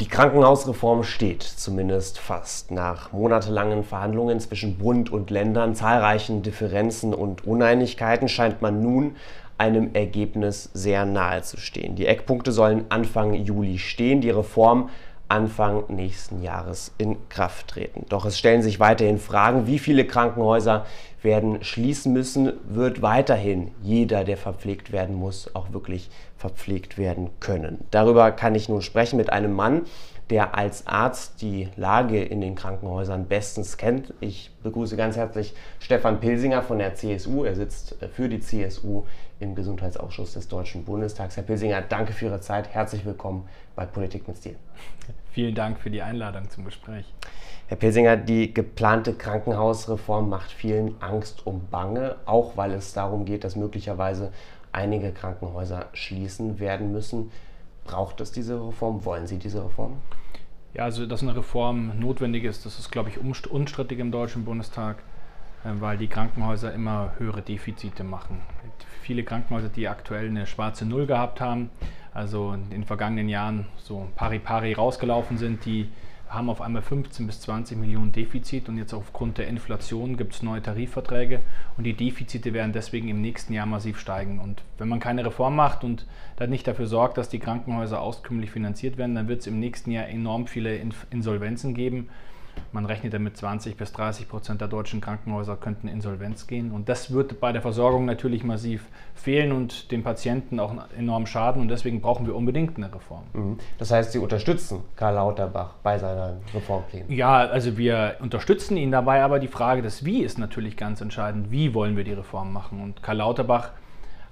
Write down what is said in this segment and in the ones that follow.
Die Krankenhausreform steht zumindest fast. Nach monatelangen Verhandlungen zwischen Bund und Ländern, zahlreichen Differenzen und Uneinigkeiten scheint man nun einem Ergebnis sehr nahe zu stehen. Die Eckpunkte sollen Anfang Juli stehen. Die Reform Anfang nächsten Jahres in Kraft treten. Doch es stellen sich weiterhin Fragen, wie viele Krankenhäuser werden schließen müssen, wird weiterhin jeder, der verpflegt werden muss, auch wirklich verpflegt werden können. Darüber kann ich nun sprechen mit einem Mann, der als Arzt die Lage in den Krankenhäusern bestens kennt. Ich begrüße ganz herzlich Stefan Pilsinger von der CSU. Er sitzt für die CSU im Gesundheitsausschuss des Deutschen Bundestags. Herr Pilsinger, danke für Ihre Zeit. Herzlich willkommen bei Politik mit Stil. Vielen Dank für die Einladung zum Gespräch. Herr Pilsinger, die geplante Krankenhausreform macht vielen Angst und Bange, auch weil es darum geht, dass möglicherweise einige Krankenhäuser schließen werden müssen. Braucht es diese Reform? Wollen Sie diese Reform? Ja, also dass eine Reform notwendig ist, das ist, glaube ich, unstrittig im Deutschen Bundestag, äh, weil die Krankenhäuser immer höhere Defizite machen. Viele Krankenhäuser, die aktuell eine schwarze Null gehabt haben, also in den vergangenen Jahren so pari pari rausgelaufen sind, die haben auf einmal 15 bis 20 Millionen Defizit und jetzt aufgrund der Inflation gibt es neue Tarifverträge und die Defizite werden deswegen im nächsten Jahr massiv steigen. Und wenn man keine Reform macht und dann nicht dafür sorgt, dass die Krankenhäuser auskömmlich finanziert werden, dann wird es im nächsten Jahr enorm viele Insolvenzen geben man rechnet damit 20 bis 30 Prozent der deutschen Krankenhäuser könnten Insolvenz gehen. Und das wird bei der Versorgung natürlich massiv fehlen und den Patienten auch enorm schaden. Und deswegen brauchen wir unbedingt eine Reform. Mhm. Das heißt, Sie unterstützen Karl Lauterbach bei seinen Reformplänen? Ja, also wir unterstützen ihn dabei, aber die Frage des Wie ist natürlich ganz entscheidend. Wie wollen wir die Reform machen? Und Karl Lauterbach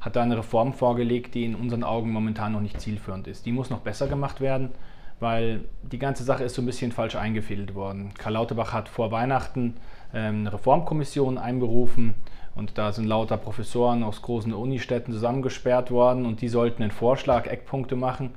hat da eine Reform vorgelegt, die in unseren Augen momentan noch nicht zielführend ist. Die muss noch besser gemacht werden weil die ganze Sache ist so ein bisschen falsch eingefädelt worden. Karl Lauterbach hat vor Weihnachten ähm, eine Reformkommission einberufen und da sind lauter Professoren aus großen Unistädten zusammengesperrt worden und die sollten einen Vorschlag, Eckpunkte machen.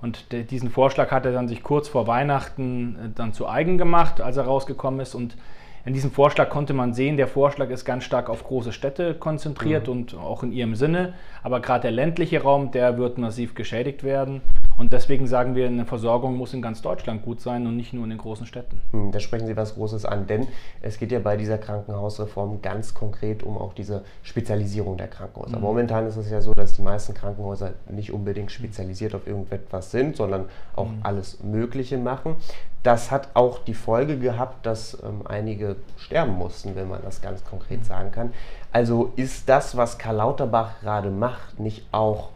Und diesen Vorschlag hat er dann sich kurz vor Weihnachten äh, dann zu eigen gemacht, als er rausgekommen ist. Und in diesem Vorschlag konnte man sehen, der Vorschlag ist ganz stark auf große Städte konzentriert mhm. und auch in ihrem Sinne. Aber gerade der ländliche Raum, der wird massiv geschädigt werden. Und deswegen sagen wir, eine Versorgung muss in ganz Deutschland gut sein und nicht nur in den großen Städten. Hm, da sprechen Sie was Großes an, denn es geht ja bei dieser Krankenhausreform ganz konkret um auch diese Spezialisierung der Krankenhäuser. Mhm. Momentan ist es ja so, dass die meisten Krankenhäuser nicht unbedingt spezialisiert auf irgendetwas sind, sondern auch mhm. alles Mögliche machen. Das hat auch die Folge gehabt, dass ähm, einige sterben mussten, wenn man das ganz konkret mhm. sagen kann. Also ist das, was Karl Lauterbach gerade macht, nicht auch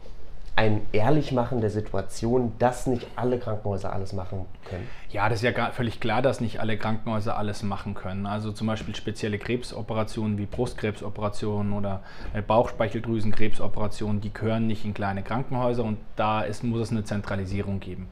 ein Ehrlichmachen der Situation, dass nicht alle Krankenhäuser alles machen können? Ja, das ist ja völlig klar, dass nicht alle Krankenhäuser alles machen können. Also zum Beispiel spezielle Krebsoperationen wie Brustkrebsoperationen oder äh, Bauchspeicheldrüsenkrebsoperationen, die gehören nicht in kleine Krankenhäuser und da ist, muss es eine Zentralisierung geben.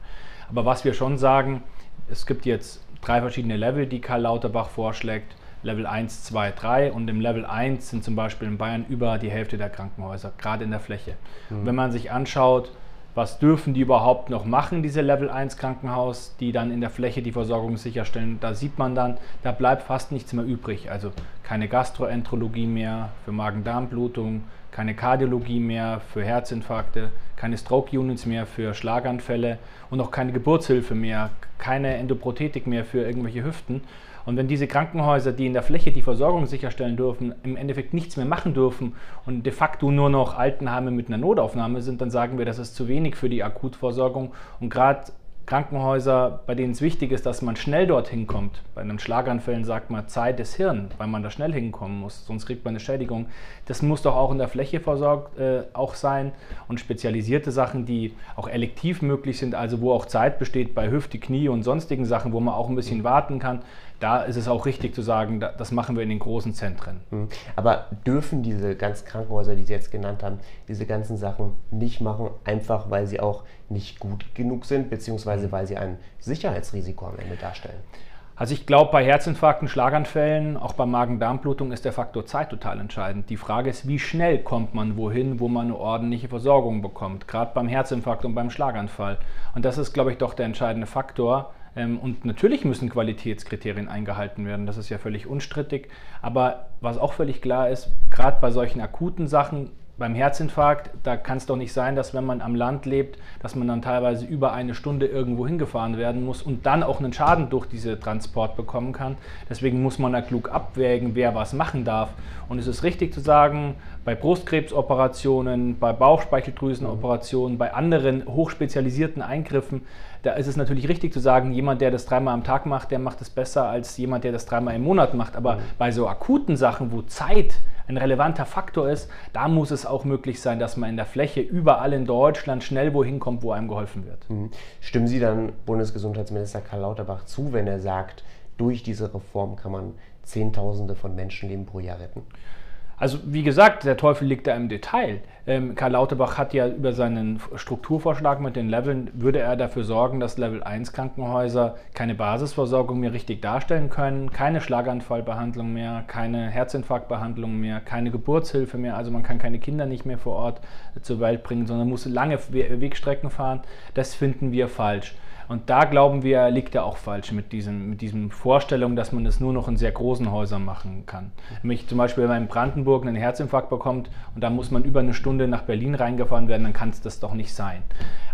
Aber was wir schon sagen, es gibt jetzt drei verschiedene Level, die Karl Lauterbach vorschlägt. Level 1, 2, 3 und im Level 1 sind zum Beispiel in Bayern über die Hälfte der Krankenhäuser, gerade in der Fläche. Mhm. Wenn man sich anschaut, was dürfen die überhaupt noch machen, diese Level 1 Krankenhaus, die dann in der Fläche die Versorgung sicherstellen, da sieht man dann, da bleibt fast nichts mehr übrig. Also keine Gastroenterologie mehr für Magen-Darm-Blutung, keine Kardiologie mehr für Herzinfarkte, keine Stroke-Units mehr für Schlaganfälle und auch keine Geburtshilfe mehr, keine Endoprothetik mehr für irgendwelche Hüften. Und wenn diese Krankenhäuser, die in der Fläche die Versorgung sicherstellen dürfen, im Endeffekt nichts mehr machen dürfen und de facto nur noch Altenheime mit einer Notaufnahme sind, dann sagen wir, das ist zu wenig für die Akutversorgung. Und gerade Krankenhäuser, bei denen es wichtig ist, dass man schnell dorthin kommt. Bei einem Schlaganfällen sagt man Zeit des Hirn, weil man da schnell hinkommen muss, sonst kriegt man eine Schädigung. Das muss doch auch in der Fläche versorgt äh, auch sein und spezialisierte Sachen, die auch elektiv möglich sind, also wo auch Zeit besteht bei Hüfte, Knie und sonstigen Sachen, wo man auch ein bisschen warten kann. Da ist es auch richtig zu sagen, das machen wir in den großen Zentren. Mhm. Aber dürfen diese ganzen Krankenhäuser, die Sie jetzt genannt haben, diese ganzen Sachen nicht machen, einfach weil sie auch nicht gut genug sind, beziehungsweise mhm. weil sie ein Sicherheitsrisiko am Ende darstellen? Also ich glaube, bei Herzinfarkten, Schlaganfällen, auch bei Magen-Darm-Blutung ist der Faktor Zeit total entscheidend. Die Frage ist, wie schnell kommt man wohin, wo man eine ordentliche Versorgung bekommt, gerade beim Herzinfarkt und beim Schlaganfall. Und das ist, glaube ich, doch der entscheidende Faktor. Ähm, und natürlich müssen Qualitätskriterien eingehalten werden, das ist ja völlig unstrittig. Aber was auch völlig klar ist, gerade bei solchen akuten Sachen beim Herzinfarkt, da kann es doch nicht sein, dass wenn man am Land lebt, dass man dann teilweise über eine Stunde irgendwo hingefahren werden muss und dann auch einen Schaden durch diesen Transport bekommen kann. Deswegen muss man da klug abwägen, wer was machen darf. Und es ist richtig zu sagen, bei Brustkrebsoperationen, bei Bauchspeicheldrüsenoperationen, bei anderen hochspezialisierten Eingriffen, da ist es natürlich richtig zu sagen, jemand, der das dreimal am Tag macht, der macht es besser als jemand, der das dreimal im Monat macht. Aber mhm. bei so akuten Sachen, wo Zeit ein relevanter Faktor ist, da muss es auch möglich sein, dass man in der Fläche überall in Deutschland schnell wohin kommt, wo einem geholfen wird. Mhm. Stimmen Sie dann Bundesgesundheitsminister Karl Lauterbach zu, wenn er sagt, durch diese Reform kann man Zehntausende von Menschenleben pro Jahr retten? Also wie gesagt, der Teufel liegt da im Detail. Ähm, Karl Lauterbach hat ja über seinen Strukturvorschlag mit den Leveln, würde er dafür sorgen, dass Level 1 Krankenhäuser keine Basisversorgung mehr richtig darstellen können, keine Schlaganfallbehandlung mehr, keine Herzinfarktbehandlung mehr, keine Geburtshilfe mehr, also man kann keine Kinder nicht mehr vor Ort zur Welt bringen, sondern muss lange Wegstrecken fahren. Das finden wir falsch. Und da glauben wir, liegt er auch falsch mit diesen mit diesem Vorstellung, dass man das nur noch in sehr großen Häusern machen kann. Nämlich zum Beispiel, wenn man in Brandenburg einen Herzinfarkt bekommt und da muss man über eine Stunde nach Berlin reingefahren werden, dann kann es das doch nicht sein.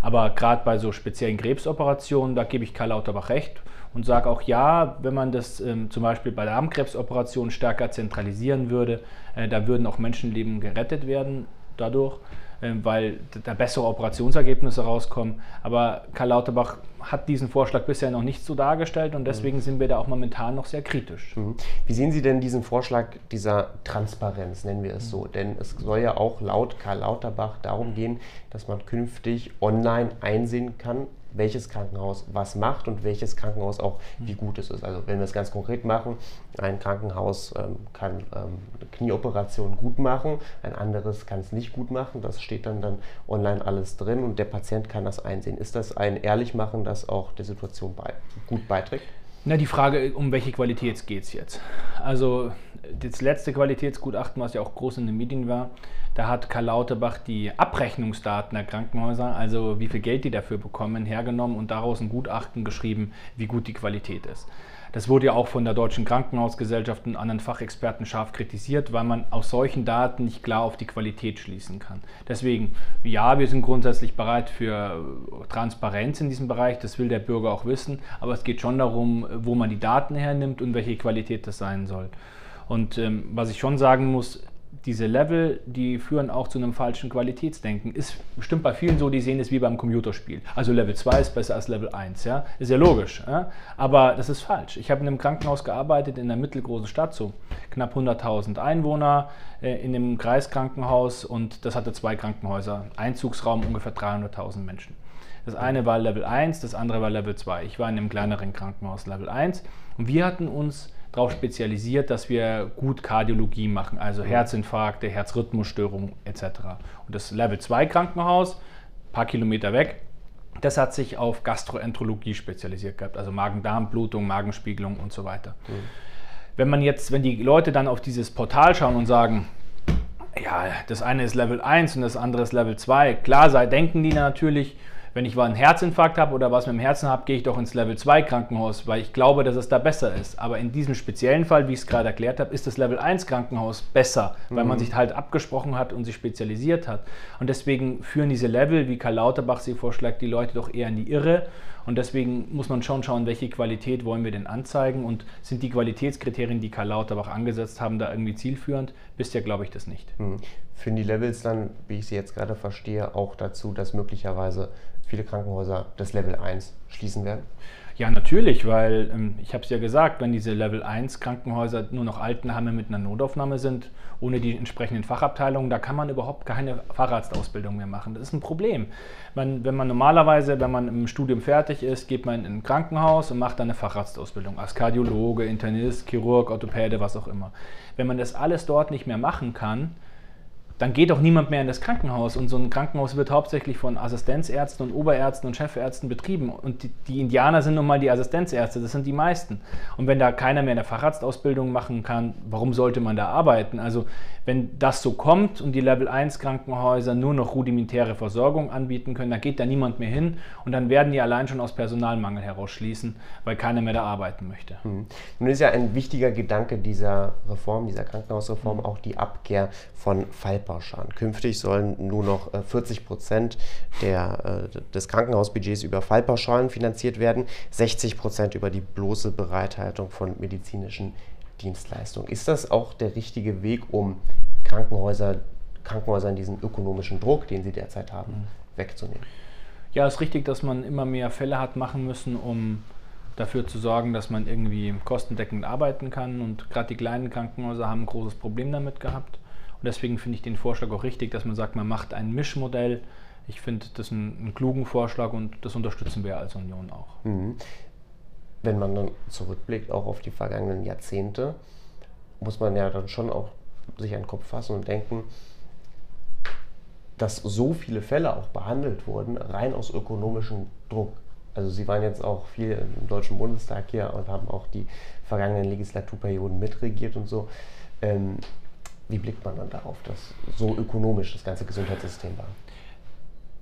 Aber gerade bei so speziellen Krebsoperationen, da gebe ich Karl Lauterbach recht und sage auch ja, wenn man das ähm, zum Beispiel bei Darmkrebsoperationen stärker zentralisieren würde, äh, da würden auch Menschenleben gerettet werden dadurch. Ähm, weil da bessere Operationsergebnisse rauskommen. Aber Karl Lauterbach hat diesen Vorschlag bisher noch nicht so dargestellt und deswegen mhm. sind wir da auch momentan noch sehr kritisch. Mhm. Wie sehen Sie denn diesen Vorschlag dieser Transparenz, nennen wir es mhm. so? Denn es soll ja auch laut Karl Lauterbach darum gehen, dass man künftig online einsehen kann, welches Krankenhaus was macht und welches Krankenhaus auch wie gut es ist. Also wenn wir es ganz konkret machen, ein Krankenhaus ähm, kann ähm, eine Knieoperation gut machen, ein anderes kann es nicht gut machen. Das steht dann, dann online alles drin und der Patient kann das einsehen. Ist das ein Ehrlichmachen, das auch der Situation bei, gut beiträgt? Na, die Frage, um welche Qualität geht es jetzt? Also das letzte Qualitätsgutachten, was ja auch groß in den Medien war, da hat Karl Lauterbach die Abrechnungsdaten der Krankenhäuser, also wie viel Geld die dafür bekommen, hergenommen und daraus ein Gutachten geschrieben, wie gut die Qualität ist. Das wurde ja auch von der Deutschen Krankenhausgesellschaft und anderen Fachexperten scharf kritisiert, weil man aus solchen Daten nicht klar auf die Qualität schließen kann. Deswegen, ja, wir sind grundsätzlich bereit für Transparenz in diesem Bereich, das will der Bürger auch wissen, aber es geht schon darum, wo man die Daten hernimmt und welche Qualität das sein soll. Und ähm, was ich schon sagen muss, diese Level, die führen auch zu einem falschen Qualitätsdenken. Ist bestimmt bei vielen so, die sehen es wie beim Computerspiel. Also Level 2 ist besser als Level 1, ja? Ist ja logisch. Ja? Aber das ist falsch. Ich habe in einem Krankenhaus gearbeitet in einer mittelgroßen Stadt, so knapp 100.000 Einwohner, äh, in einem Kreiskrankenhaus und das hatte zwei Krankenhäuser. Einzugsraum ungefähr 300.000 Menschen. Das eine war Level 1, das andere war Level 2. Ich war in einem kleineren Krankenhaus Level 1 und wir hatten uns darauf spezialisiert, dass wir gut Kardiologie machen, also mhm. Herzinfarkte, Herzrhythmusstörungen etc. Und das Level 2 Krankenhaus, ein paar Kilometer weg, das hat sich auf Gastroenterologie spezialisiert gehabt, also Magen-Darm-Blutung, Magenspiegelung und so weiter. Mhm. Wenn man jetzt, wenn die Leute dann auf dieses Portal schauen und sagen, ja, das eine ist Level 1 und das andere ist Level 2, klar sei, denken die natürlich, wenn ich einen Herzinfarkt habe oder was mit dem Herzen habe, gehe ich doch ins Level 2 Krankenhaus, weil ich glaube, dass es da besser ist. Aber in diesem speziellen Fall, wie ich es gerade erklärt habe, ist das Level 1 Krankenhaus besser, weil mhm. man sich halt abgesprochen hat und sich spezialisiert hat. Und deswegen führen diese Level, wie Karl Lauterbach sie vorschlägt, die Leute doch eher in die Irre. Und deswegen muss man schon schauen, welche Qualität wollen wir denn anzeigen und sind die Qualitätskriterien, die Karl Lauterbach angesetzt haben, da irgendwie zielführend? Bisher glaube ich das nicht. Mhm. Führen die Levels dann, wie ich sie jetzt gerade verstehe, auch dazu, dass möglicherweise viele Krankenhäuser das Level 1 schließen werden? Ja, natürlich, weil ähm, ich habe es ja gesagt, wenn diese Level 1 Krankenhäuser nur noch Altenheime mit einer Notaufnahme sind, ohne die entsprechenden Fachabteilungen, da kann man überhaupt keine Fahrradausbildung mehr machen. Das ist ein Problem. Man, wenn man normalerweise, wenn man im Studium fertig ist, geht man in ein Krankenhaus und macht dann eine Facharztausbildung als Kardiologe, Internist, Chirurg, Orthopäde, was auch immer. Wenn man das alles dort nicht mehr machen kann, dann geht auch niemand mehr in das Krankenhaus. Und so ein Krankenhaus wird hauptsächlich von Assistenzärzten und Oberärzten und Chefärzten betrieben. Und die, die, Indianer sind nun mal die Assistenzärzte, das sind die meisten. Und wenn da keiner mehr eine Facharztausbildung machen kann, warum sollte man da arbeiten? Also wenn das so kommt und die Level 1 Krankenhäuser nur noch rudimentäre Versorgung anbieten können, dann geht da niemand mehr hin und dann werden die allein schon aus Personalmangel herausschließen, weil keiner mehr da arbeiten möchte. Mhm. Nun ist ja ein wichtiger Gedanke dieser Reform, dieser Krankenhausreform, mhm. auch die Abkehr von Fallpatienten. Fallpauschalen. Künftig sollen nur noch 40 äh, Prozent der, äh, des Krankenhausbudgets über Fallpauschalen finanziert werden, 60 Prozent über die bloße Bereithaltung von medizinischen Dienstleistungen. Ist das auch der richtige Weg, um Krankenhäuser, Krankenhäusern diesen ökonomischen Druck, den sie derzeit haben, mhm. wegzunehmen? Ja, es ist richtig, dass man immer mehr Fälle hat machen müssen, um dafür zu sorgen, dass man irgendwie kostendeckend arbeiten kann. Und gerade die kleinen Krankenhäuser haben ein großes Problem damit gehabt. Und deswegen finde ich den Vorschlag auch richtig, dass man sagt, man macht ein Mischmodell. Ich finde das einen, einen, klugen Vorschlag und das unterstützen wir als Union auch. Mhm. Wenn man dann zurückblickt, auch auf die vergangenen Jahrzehnte, muss man ja dann schon auch sich den Kopf fassen und denken, dass so viele Fälle auch behandelt wurden, rein aus ökonomischem Druck. Also Sie waren jetzt auch viel im Deutschen Bundestag hier und haben auch die vergangenen Legislaturperioden mitregiert und so. Ähm, wie blickt man dann darauf, dass so ökonomisch das ganze Gesundheitssystem war?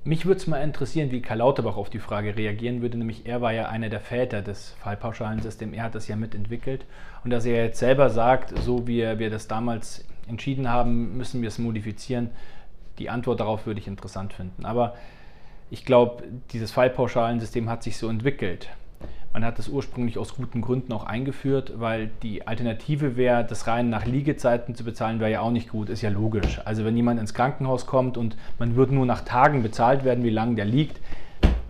Mich würde es mal interessieren, wie Karl Lauterbach auf die Frage reagieren würde, nämlich er war ja einer der Väter des Fallpauschalensystems, er hat das ja mitentwickelt und dass er jetzt selber sagt, so wie wir das damals entschieden haben, müssen wir es modifizieren, die Antwort darauf würde ich interessant finden. Aber ich glaube, dieses Fallpauschalensystem hat sich so entwickelt. Man hat das ursprünglich aus guten Gründen auch eingeführt, weil die Alternative wäre, das rein nach Liegezeiten zu bezahlen, wäre ja auch nicht gut, ist ja logisch. Also wenn jemand ins Krankenhaus kommt und man würde nur nach Tagen bezahlt werden, wie lange der liegt,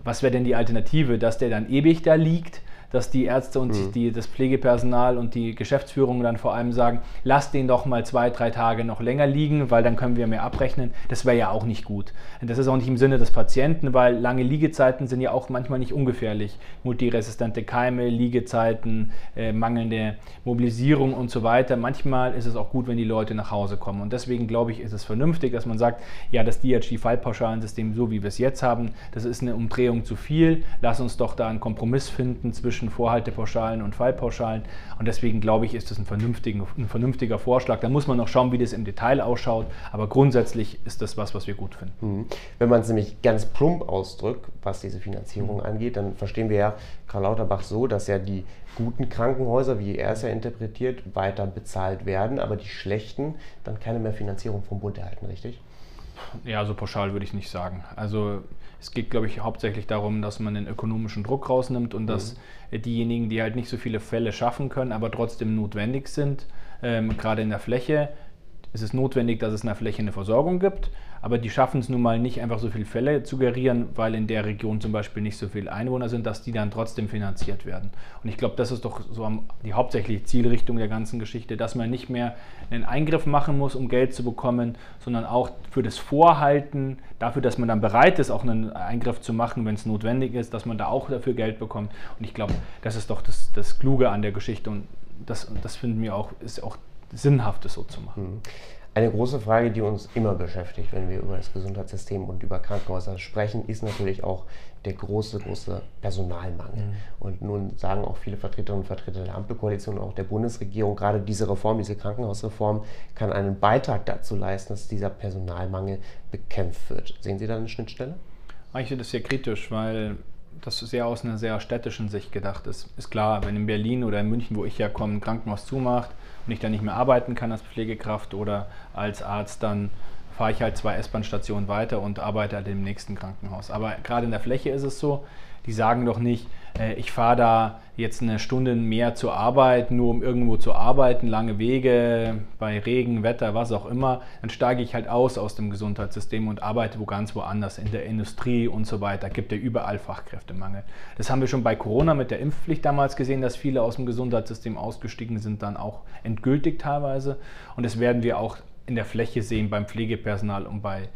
was wäre denn die Alternative, dass der dann ewig da liegt? Dass die Ärzte und mhm. die, das Pflegepersonal und die Geschäftsführung dann vor allem sagen, lass den doch mal zwei, drei Tage noch länger liegen, weil dann können wir mehr abrechnen. Das wäre ja auch nicht gut. Und das ist auch nicht im Sinne des Patienten, weil lange Liegezeiten sind ja auch manchmal nicht ungefährlich. Multiresistente Keime, Liegezeiten, äh, mangelnde Mobilisierung und so weiter. Manchmal ist es auch gut, wenn die Leute nach Hause kommen. Und deswegen glaube ich, ist es vernünftig, dass man sagt, ja, das DRG-Fallpauschalensystem, so wie wir es jetzt haben, das ist eine Umdrehung zu viel. Lass uns doch da einen Kompromiss finden zwischen zwischen Vorhaltepauschalen und Fallpauschalen. Und deswegen glaube ich, ist das ein, ein vernünftiger Vorschlag. Da muss man noch schauen, wie das im Detail ausschaut. Aber grundsätzlich ist das was, was wir gut finden. Mhm. Wenn man es nämlich ganz plump ausdrückt, was diese Finanzierung mhm. angeht, dann verstehen wir ja Karl Lauterbach so, dass ja die guten Krankenhäuser, wie er es ja interpretiert, weiter bezahlt werden, aber die schlechten dann keine mehr Finanzierung vom Bund erhalten, richtig? Ja, so pauschal würde ich nicht sagen. Also es geht, glaube ich, hauptsächlich darum, dass man den ökonomischen Druck rausnimmt und mhm. dass diejenigen, die halt nicht so viele Fälle schaffen können, aber trotzdem notwendig sind, ähm, gerade in der Fläche, ist es notwendig, dass es in der Fläche eine Versorgung gibt aber die schaffen es nun mal nicht einfach so viele Fälle zu gerieren, weil in der Region zum Beispiel nicht so viele Einwohner sind, dass die dann trotzdem finanziert werden. Und ich glaube, das ist doch so die hauptsächliche Zielrichtung der ganzen Geschichte, dass man nicht mehr einen Eingriff machen muss, um Geld zu bekommen, sondern auch für das Vorhalten, dafür, dass man dann bereit ist, auch einen Eingriff zu machen, wenn es notwendig ist, dass man da auch dafür Geld bekommt. Und ich glaube, das ist doch das, das Kluge an der Geschichte und das, das finden wir auch, ist auch sinnhaft, das so zu machen. Mhm. Eine große Frage, die uns immer beschäftigt, wenn wir über das Gesundheitssystem und über Krankenhäuser sprechen, ist natürlich auch der große, große Personalmangel. Mhm. Und nun sagen auch viele Vertreterinnen und Vertreter der Ampelkoalition und auch der Bundesregierung, gerade diese Reform, diese Krankenhausreform kann einen Beitrag dazu leisten, dass dieser Personalmangel bekämpft wird. Sehen Sie da eine Schnittstelle? Ich finde das sehr kritisch, weil das sehr aus einer sehr städtischen Sicht gedacht ist. Ist klar, wenn in Berlin oder in München, wo ich ja komme, ein Krankenhaus zumacht, und ich dann nicht mehr arbeiten kann als Pflegekraft oder als Arzt, dann fahre ich halt zwei S-Bahn-Stationen weiter und arbeite halt im nächsten Krankenhaus. Aber gerade in der Fläche ist es so, die sagen doch nicht, ich fahre da jetzt eine Stunde mehr zur Arbeit, nur um irgendwo zu arbeiten, lange Wege, bei Regen, Wetter, was auch immer, dann steige ich halt aus aus dem Gesundheitssystem und arbeite wo ganz woanders, in der Industrie und so weiter. Gibt ja überall Fachkräftemangel. Das haben wir schon bei Corona mit der Impfpflicht damals gesehen, dass viele aus dem Gesundheitssystem ausgestiegen sind, dann auch endgültig teilweise. Und das werden wir auch in der Fläche sehen beim Pflegepersonal und bei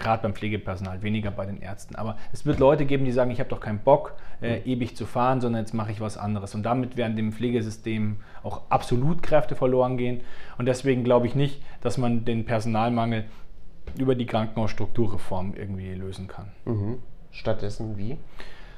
gerade beim Pflegepersonal, weniger bei den Ärzten. Aber es wird Leute geben, die sagen, ich habe doch keinen Bock, äh, mhm. ewig zu fahren, sondern jetzt mache ich was anderes. Und damit werden dem Pflegesystem auch absolut Kräfte verloren gehen. Und deswegen glaube ich nicht, dass man den Personalmangel über die Krankenhausstrukturreform irgendwie lösen kann. Mhm. Stattdessen wie?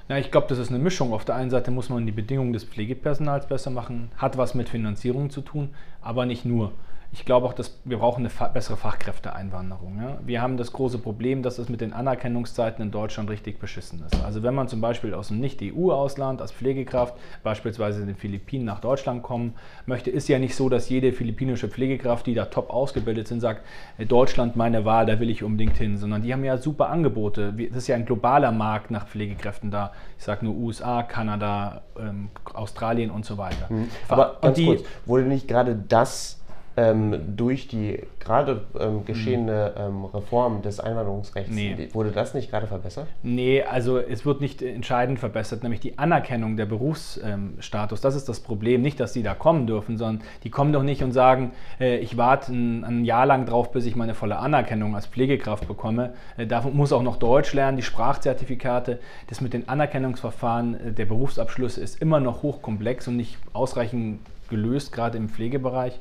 Ja, ich glaube, das ist eine Mischung. Auf der einen Seite muss man die Bedingungen des Pflegepersonals besser machen, hat was mit Finanzierung zu tun, aber nicht nur. Ich glaube auch, dass wir brauchen eine bessere Fachkräfteeinwanderung. Ja? Wir haben das große Problem, dass es mit den Anerkennungszeiten in Deutschland richtig beschissen ist. Also wenn man zum Beispiel aus einem Nicht-EU-Ausland als Pflegekraft, beispielsweise in den Philippinen, nach Deutschland kommen möchte, ist ja nicht so, dass jede philippinische Pflegekraft, die da top ausgebildet sind, sagt, äh, Deutschland meine Wahl, da will ich unbedingt hin, sondern die haben ja super Angebote. Das ist ja ein globaler Markt nach Pflegekräften da. Ich sage nur USA, Kanada, ähm, Australien und so weiter. Mhm. Aber ganz die, kurz, wurde nicht gerade das ähm, durch die gerade ähm, geschehene ähm, Reform des Einwanderungsrechts, nee. wurde das nicht gerade verbessert? Nee, also es wird nicht entscheidend verbessert, nämlich die Anerkennung der Berufsstatus. das ist das Problem. Nicht, dass die da kommen dürfen, sondern die kommen doch nicht und sagen, äh, ich warte ein, ein, Jahr lang drauf, bis ich meine volle Anerkennung als Pflegekraft bekomme. Äh, dafür muss auch noch Deutsch lernen, die Sprachzertifikate. Das mit den Anerkennungsverfahren äh, der Berufsabschlüsse ist immer noch hochkomplex und nicht ausreichend gelöst, gerade im Pflegebereich.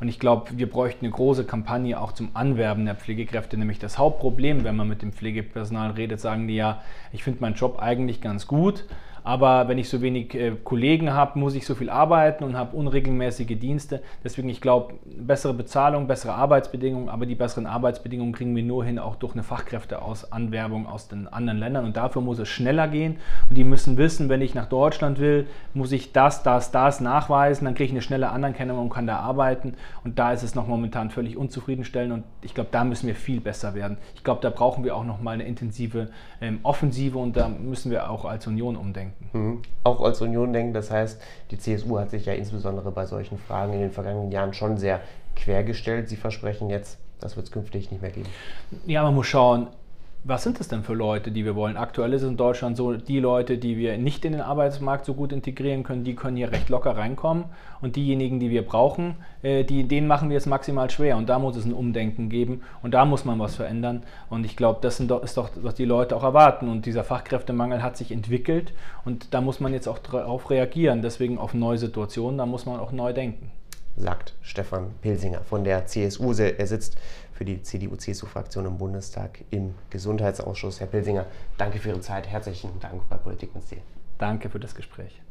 Und ich glaube, wir bräuchten eine große Kampagne auch zum Anwerben der Pflegekräfte. Nämlich das Hauptproblem, wenn man mit dem Pflegepersonal redet, sagen die ja, ich finde meinen Job eigentlich ganz gut, aber wenn ich so wenig äh, Kollegen habe, muss ich so viel arbeiten und habe unregelmäßige Dienste. Deswegen, ich glaube, bessere Bezahlung, bessere Arbeitsbedingungen, aber die besseren Arbeitsbedingungen kriegen wir nur hin, auch durch eine Fachkräfteanwerbung aus den anderen Ländern. Und dafür muss es schneller gehen. Und die müssen wissen, wenn ich nach Deutschland will, muss ich das, das, das nachweisen. Dann kriege ich eine schnelle Anerkennung und kann da arbeiten. Und da ist es noch momentan völlig unzufriedenstellend. Und ich glaube, da müssen wir viel besser werden. Ich glaube, da brauchen wir auch noch mal eine intensive ähm, Offensive und da müssen wir auch als Union umdenken denken. Mhm. Auch als Union denken, das heißt, die CSU hat sich ja insbesondere bei solchen Fragen in den vergangenen Jahren schon sehr quergestellt. Sie versprechen jetzt, das wird es künftig nicht mehr geben. Ja, man muss schauen, was sind das denn für Leute, die wir wollen? Aktuell ist es in Deutschland so, die Leute, die wir nicht in den Arbeitsmarkt so gut integrieren können, die können hier recht locker reinkommen. Und diejenigen, die wir brauchen, äh, die, denen machen wir es maximal schwer. Und da muss es ein Umdenken geben und da muss man was verändern. Und ich glaube, das sind ist doch, was die Leute auch erwarten. Und dieser Fachkräftemangel hat sich entwickelt und da muss man jetzt auch darauf reagieren. Deswegen auf neue Situationen, da muss man auch neu denken sagt Stefan Pilsinger von der CSU. Er sitzt für die CDU-CSU-Fraktion im Bundestag im Gesundheitsausschuss. Herr Pilsinger, danke für Ihre Zeit. Herzlichen Dank bei Politik mit Stil. Danke für das Gespräch.